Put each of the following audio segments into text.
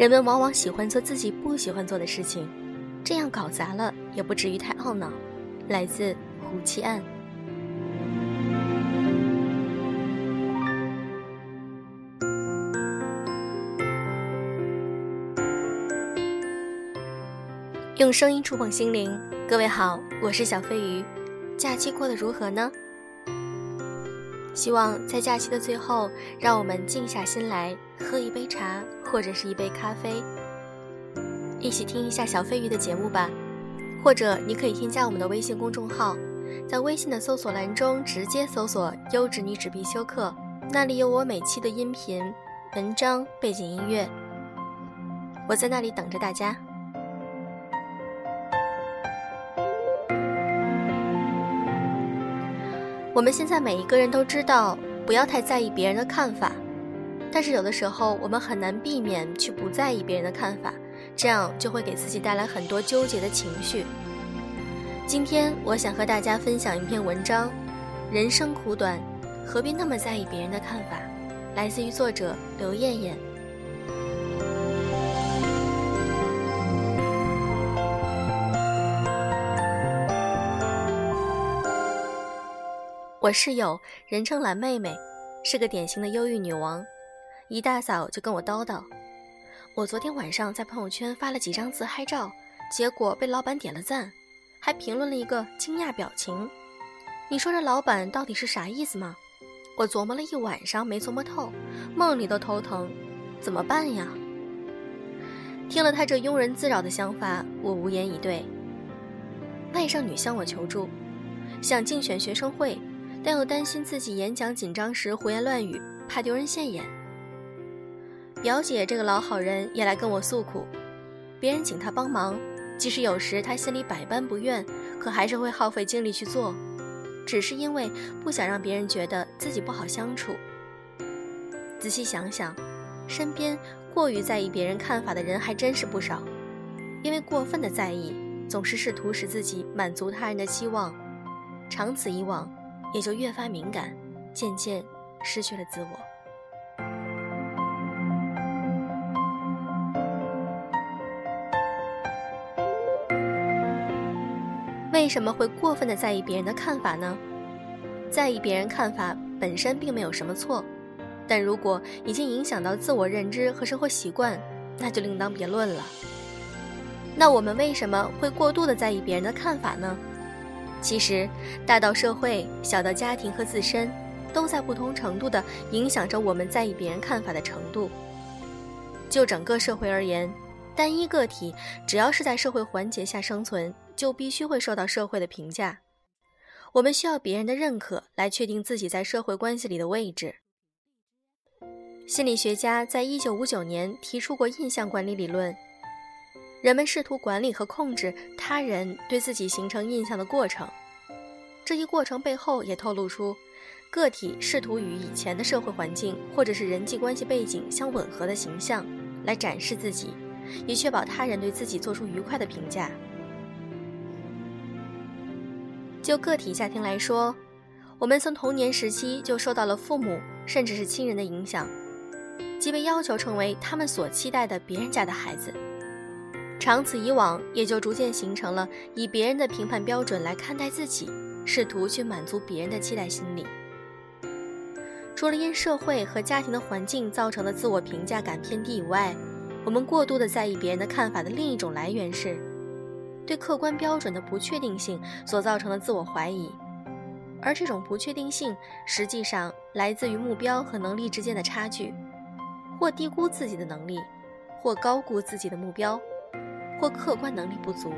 人们往往喜欢做自己不喜欢做的事情，这样搞砸了也不至于太懊恼。来自胡七案。用声音触碰心灵，各位好，我是小飞鱼。假期过得如何呢？希望在假期的最后，让我们静下心来，喝一杯茶或者是一杯咖啡，一起听一下小飞鱼的节目吧。或者你可以添加我们的微信公众号，在微信的搜索栏中直接搜索“优质女纸必修课”，那里有我每期的音频、文章、背景音乐，我在那里等着大家。我们现在每一个人都知道，不要太在意别人的看法，但是有的时候我们很难避免去不在意别人的看法。这样就会给自己带来很多纠结的情绪。今天我想和大家分享一篇文章：人生苦短，何必那么在意别人的看法？来自于作者刘艳艳。我室友人称蓝妹妹，是个典型的忧郁女王，一大早就跟我叨叨。我昨天晚上在朋友圈发了几张自嗨照，结果被老板点了赞，还评论了一个惊讶表情。你说这老板到底是啥意思吗？我琢磨了一晚上没琢磨透，梦里都头疼，怎么办呀？听了他这庸人自扰的想法，我无言以对。外甥女向我求助，想竞选学生会，但又担心自己演讲紧张时胡言乱语，怕丢人现眼。表姐这个老好人也来跟我诉苦，别人请她帮忙，即使有时她心里百般不愿，可还是会耗费精力去做，只是因为不想让别人觉得自己不好相处。仔细想想，身边过于在意别人看法的人还真是不少，因为过分的在意，总是试图使自己满足他人的期望，长此以往，也就越发敏感，渐渐失去了自我。为什么会过分的在意别人的看法呢？在意别人看法本身并没有什么错，但如果已经影响到自我认知和生活习惯，那就另当别论了。那我们为什么会过度的在意别人的看法呢？其实，大到社会，小到家庭和自身，都在不同程度的影响着我们在意别人看法的程度。就整个社会而言，单一个体只要是在社会环节下生存。就必须会受到社会的评价，我们需要别人的认可来确定自己在社会关系里的位置。心理学家在一九五九年提出过印象管理理论，人们试图管理和控制他人对自己形成印象的过程。这一过程背后也透露出，个体试图与以前的社会环境或者是人际关系背景相吻合的形象来展示自己，以确保他人对自己做出愉快的评价。就个体家庭来说，我们从童年时期就受到了父母甚至是亲人的影响，即被要求成为他们所期待的别人家的孩子。长此以往，也就逐渐形成了以别人的评判标准来看待自己，试图去满足别人的期待心理。除了因社会和家庭的环境造成的自我评价感偏低以外，我们过度的在意别人的看法的另一种来源是。对客观标准的不确定性所造成的自我怀疑，而这种不确定性实际上来自于目标和能力之间的差距，或低估自己的能力，或高估自己的目标，或客观能力不足。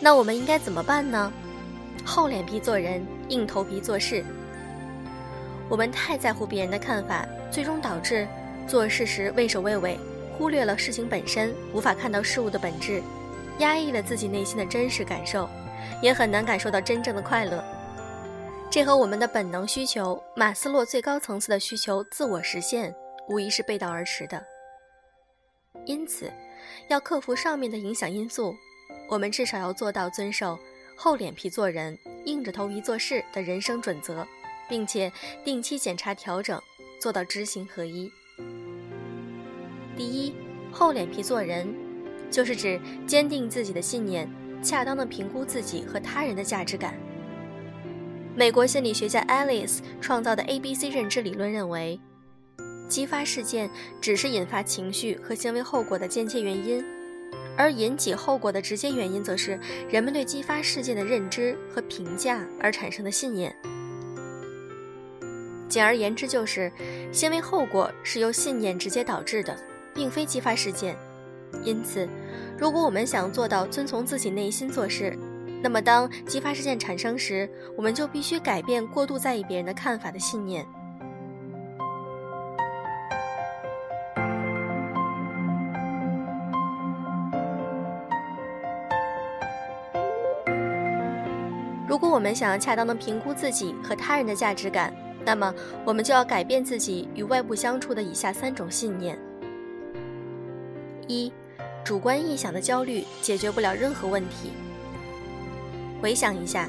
那我们应该怎么办呢？厚脸皮做人，硬头皮做事。我们太在乎别人的看法，最终导致做事时畏首畏尾，忽略了事情本身，无法看到事物的本质，压抑了自己内心的真实感受，也很难感受到真正的快乐。这和我们的本能需求——马斯洛最高层次的需求——自我实现，无疑是背道而驰的。因此，要克服上面的影响因素，我们至少要做到遵守。厚脸皮做人、硬着头皮做事的人生准则，并且定期检查调整，做到知行合一。第一，厚脸皮做人，就是指坚定自己的信念，恰当的评估自己和他人的价值感。美国心理学家 Alice 创造的 ABC 认知理论认为，激发事件只是引发情绪和行为后果的间接原因，而引起后果的直接原因则是人们对激发事件的认知和评价而产生的信念。简而言之，就是行为后果是由信念直接导致的。并非激发事件，因此，如果我们想做到遵从自己内心做事，那么当激发事件产生时，我们就必须改变过度在意别人的看法的信念。如果我们想要恰当的评估自己和他人的价值感，那么我们就要改变自己与外部相处的以下三种信念。一，主观臆想的焦虑解决不了任何问题。回想一下，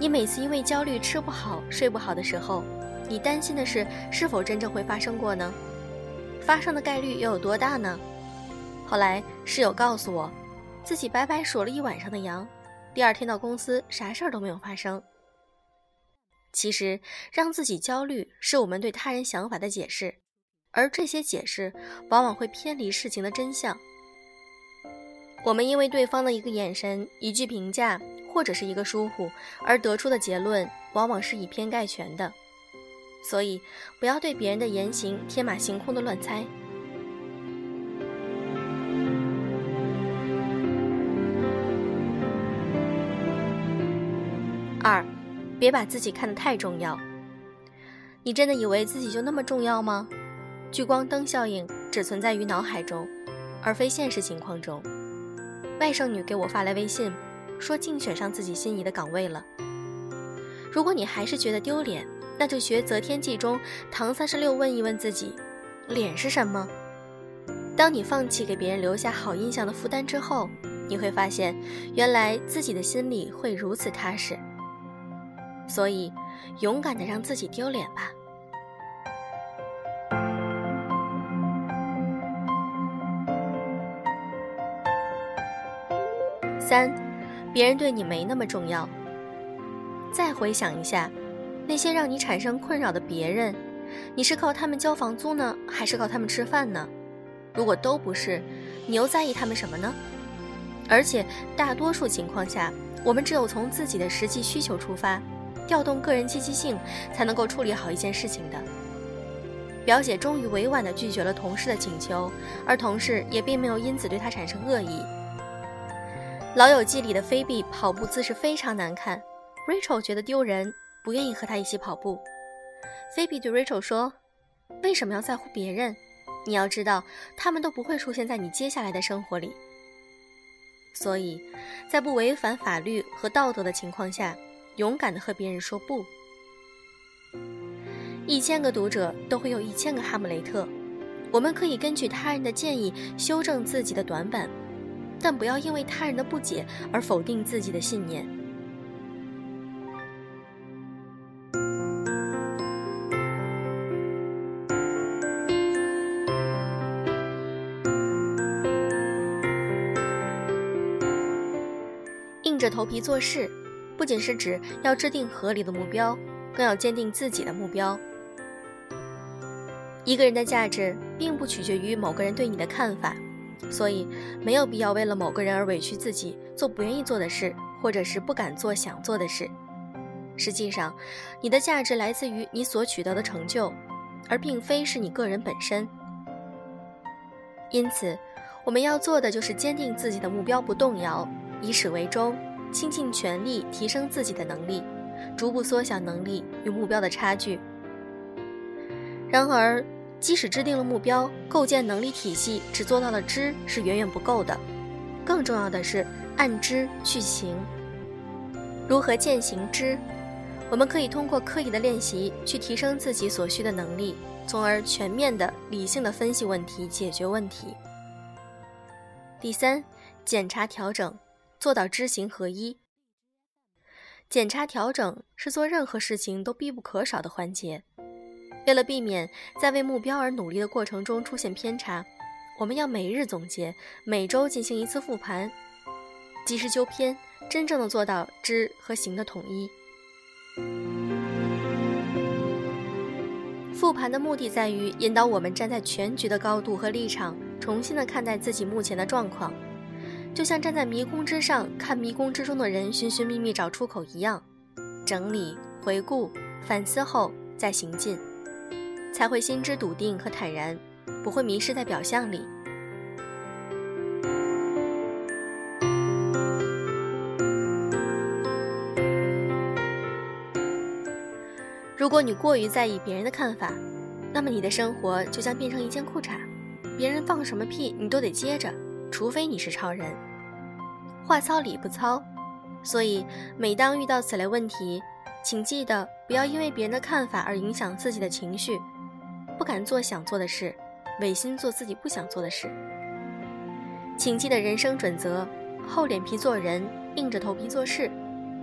你每次因为焦虑吃不好、睡不好的时候，你担心的事是否真正会发生过呢？发生的概率又有多大呢？后来室友告诉我，自己白白数了一晚上的羊，第二天到公司啥事儿都没有发生。其实，让自己焦虑是我们对他人想法的解释。而这些解释往往会偏离事情的真相。我们因为对方的一个眼神、一句评价或者是一个疏忽而得出的结论，往往是以偏概全的。所以，不要对别人的言行天马行空的乱猜。二，别把自己看得太重要。你真的以为自己就那么重要吗？聚光灯效应只存在于脑海中，而非现实情况中。外甥女给我发来微信，说竞选上自己心仪的岗位了。如果你还是觉得丢脸，那就学《择天记》中唐三十六问一问自己：脸是什么？当你放弃给别人留下好印象的负担之后，你会发现，原来自己的心里会如此踏实。所以，勇敢的让自己丢脸吧。三，别人对你没那么重要。再回想一下，那些让你产生困扰的别人，你是靠他们交房租呢，还是靠他们吃饭呢？如果都不是，你又在意他们什么呢？而且大多数情况下，我们只有从自己的实际需求出发，调动个人积极性，才能够处理好一件事情的。表姐终于委婉地拒绝了同事的请求，而同事也并没有因此对她产生恶意。《老友记》里的菲比跑步姿势非常难看，Rachel 觉得丢人，不愿意和他一起跑步。菲比对 Rachel 说：“为什么要在乎别人？你要知道，他们都不会出现在你接下来的生活里。所以，在不违反法律和道德的情况下，勇敢地和别人说不。一千个读者都会有一千个哈姆雷特，我们可以根据他人的建议修正自己的短板。”但不要因为他人的不解而否定自己的信念。硬着头皮做事，不仅是指要制定合理的目标，更要坚定自己的目标。一个人的价值，并不取决于某个人对你的看法。所以，没有必要为了某个人而委屈自己，做不愿意做的事，或者是不敢做想做的事。实际上，你的价值来自于你所取得的成就，而并非是你个人本身。因此，我们要做的就是坚定自己的目标不动摇，以始为终，倾尽全力提升自己的能力，逐步缩小能力与目标的差距。然而，即使制定了目标，构建能力体系，只做到了知是远远不够的。更重要的是按知去行。如何践行知？我们可以通过刻意的练习去提升自己所需的能力，从而全面的、理性的分析问题，解决问题。第三，检查调整，做到知行合一。检查调整是做任何事情都必不可少的环节。为了避免在为目标而努力的过程中出现偏差，我们要每日总结，每周进行一次复盘，及时纠偏，真正的做到知和行的统一。复盘的目的在于引导我们站在全局的高度和立场，重新的看待自己目前的状况，就像站在迷宫之上看迷宫之中的人寻寻觅觅找出口一样，整理、回顾、反思后再行进。才会心知笃定和坦然，不会迷失在表象里。如果你过于在意别人的看法，那么你的生活就将变成一件裤衩，别人放什么屁你都得接着，除非你是超人。话糙理不糙，所以每当遇到此类问题，请记得不要因为别人的看法而影响自己的情绪。不敢做想做的事，违心做自己不想做的事。请记得人生准则：厚脸皮做人，硬着头皮做事。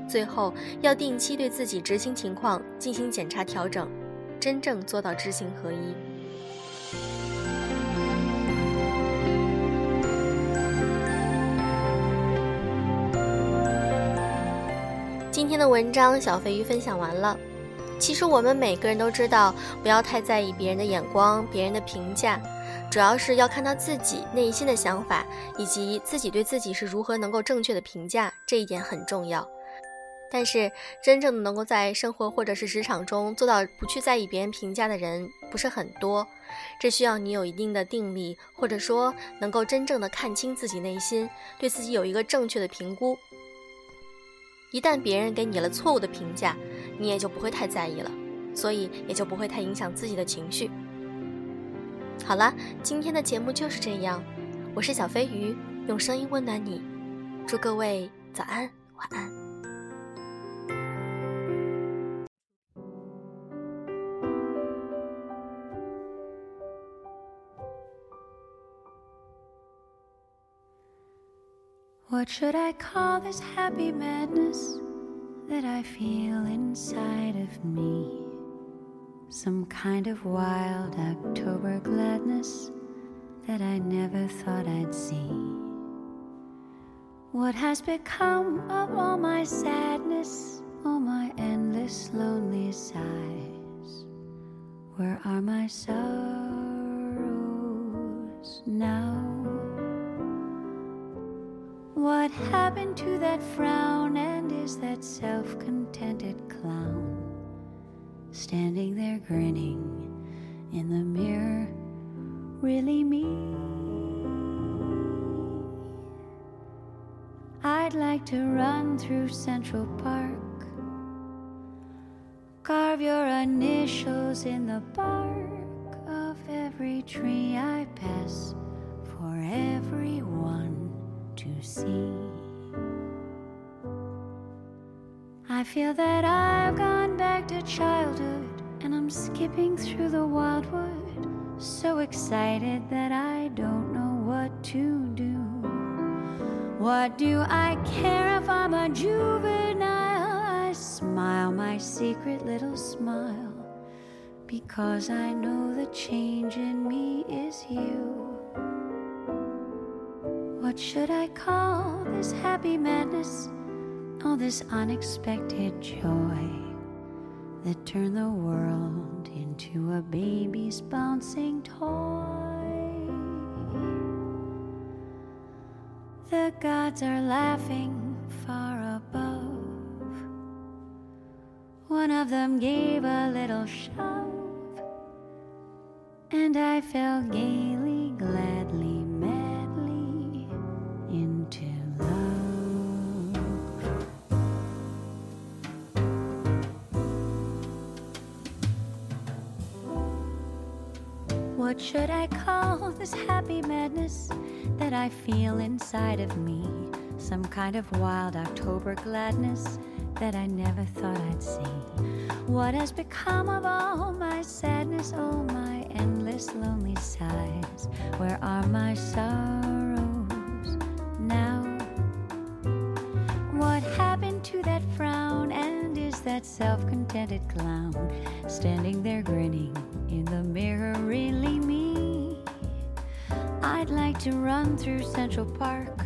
最后要定期对自己执行情况进行检查调整，真正做到知行合一。今天的文章，小飞鱼分享完了。其实我们每个人都知道，不要太在意别人的眼光、别人的评价，主要是要看到自己内心的想法，以及自己对自己是如何能够正确的评价，这一点很重要。但是，真正的能够在生活或者是职场中做到不去在意别人评价的人不是很多，这需要你有一定的定力，或者说能够真正的看清自己内心，对自己有一个正确的评估。一旦别人给你了错误的评价，你也就不会太在意了，所以也就不会太影响自己的情绪。好了，今天的节目就是这样，我是小飞鱼，用声音温暖你，祝各位早安，晚安。What should I call this happy madness that I feel inside of me? Some kind of wild October gladness that I never thought I'd see. What has become of all my sadness, all my endless lonely sighs? Where are my sorrows now? What happened to that frown? And is that self contented clown standing there grinning in the mirror really me? I'd like to run through Central Park, carve your initials in the bark of every tree I pass to see. I feel that I've gone back to childhood and I'm skipping through the wildwood, so excited that I don't know what to do. What do I care if I'm a juvenile? I smile my secret little smile because I know the change in me is you. What should I call this happy madness? All this unexpected joy that turned the world into a baby's bouncing toy. The gods are laughing far above. One of them gave a little shove, and I fell gaily, What should I call this happy madness that I feel inside of me? Some kind of wild October gladness that I never thought I'd see. What has become of all my sadness, all my endless lonely sighs? Where are my sorrows now? What happened to that frown? And is that self contented clown standing there grinning in the mirror? I'd like to run through Central Park,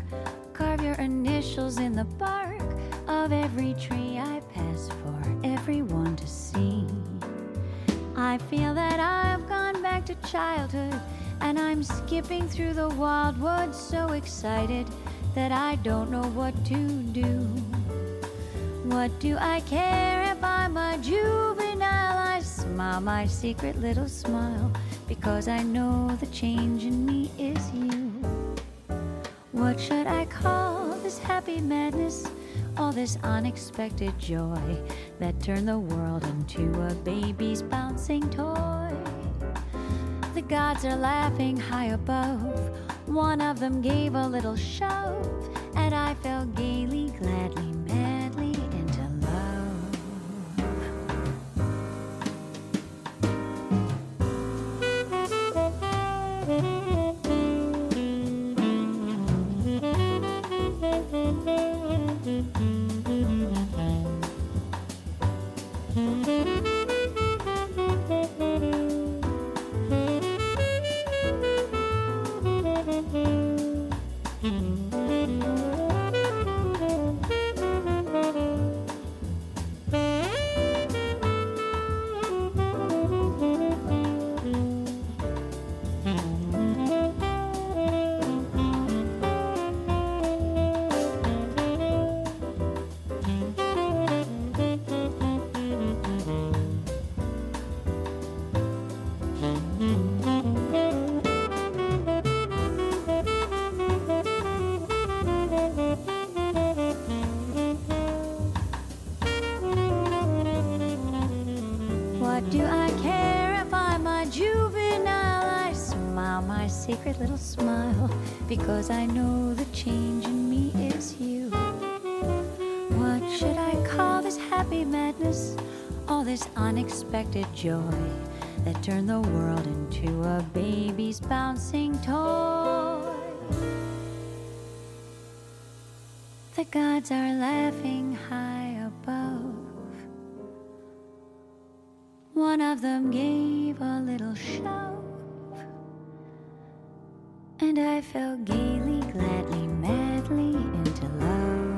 carve your initials in the bark of every tree I pass for everyone to see. I feel that I've gone back to childhood and I'm skipping through the wildwood so excited that I don't know what to do. What do I care if I'm a juvenile? I smile my secret little smile because I know the change in me. What should I call this happy madness? All this unexpected joy that turned the world into a baby's bouncing toy. The gods are laughing high above. One of them gave a little shove, and I fell gaily, gladly, because I know the change in me is you. What should I call this happy madness? All this unexpected joy that turned the world into a baby's bouncing toy. The gods are laughing high above. One of them gave a little shove, and I fell gaily, gladly, madly into love.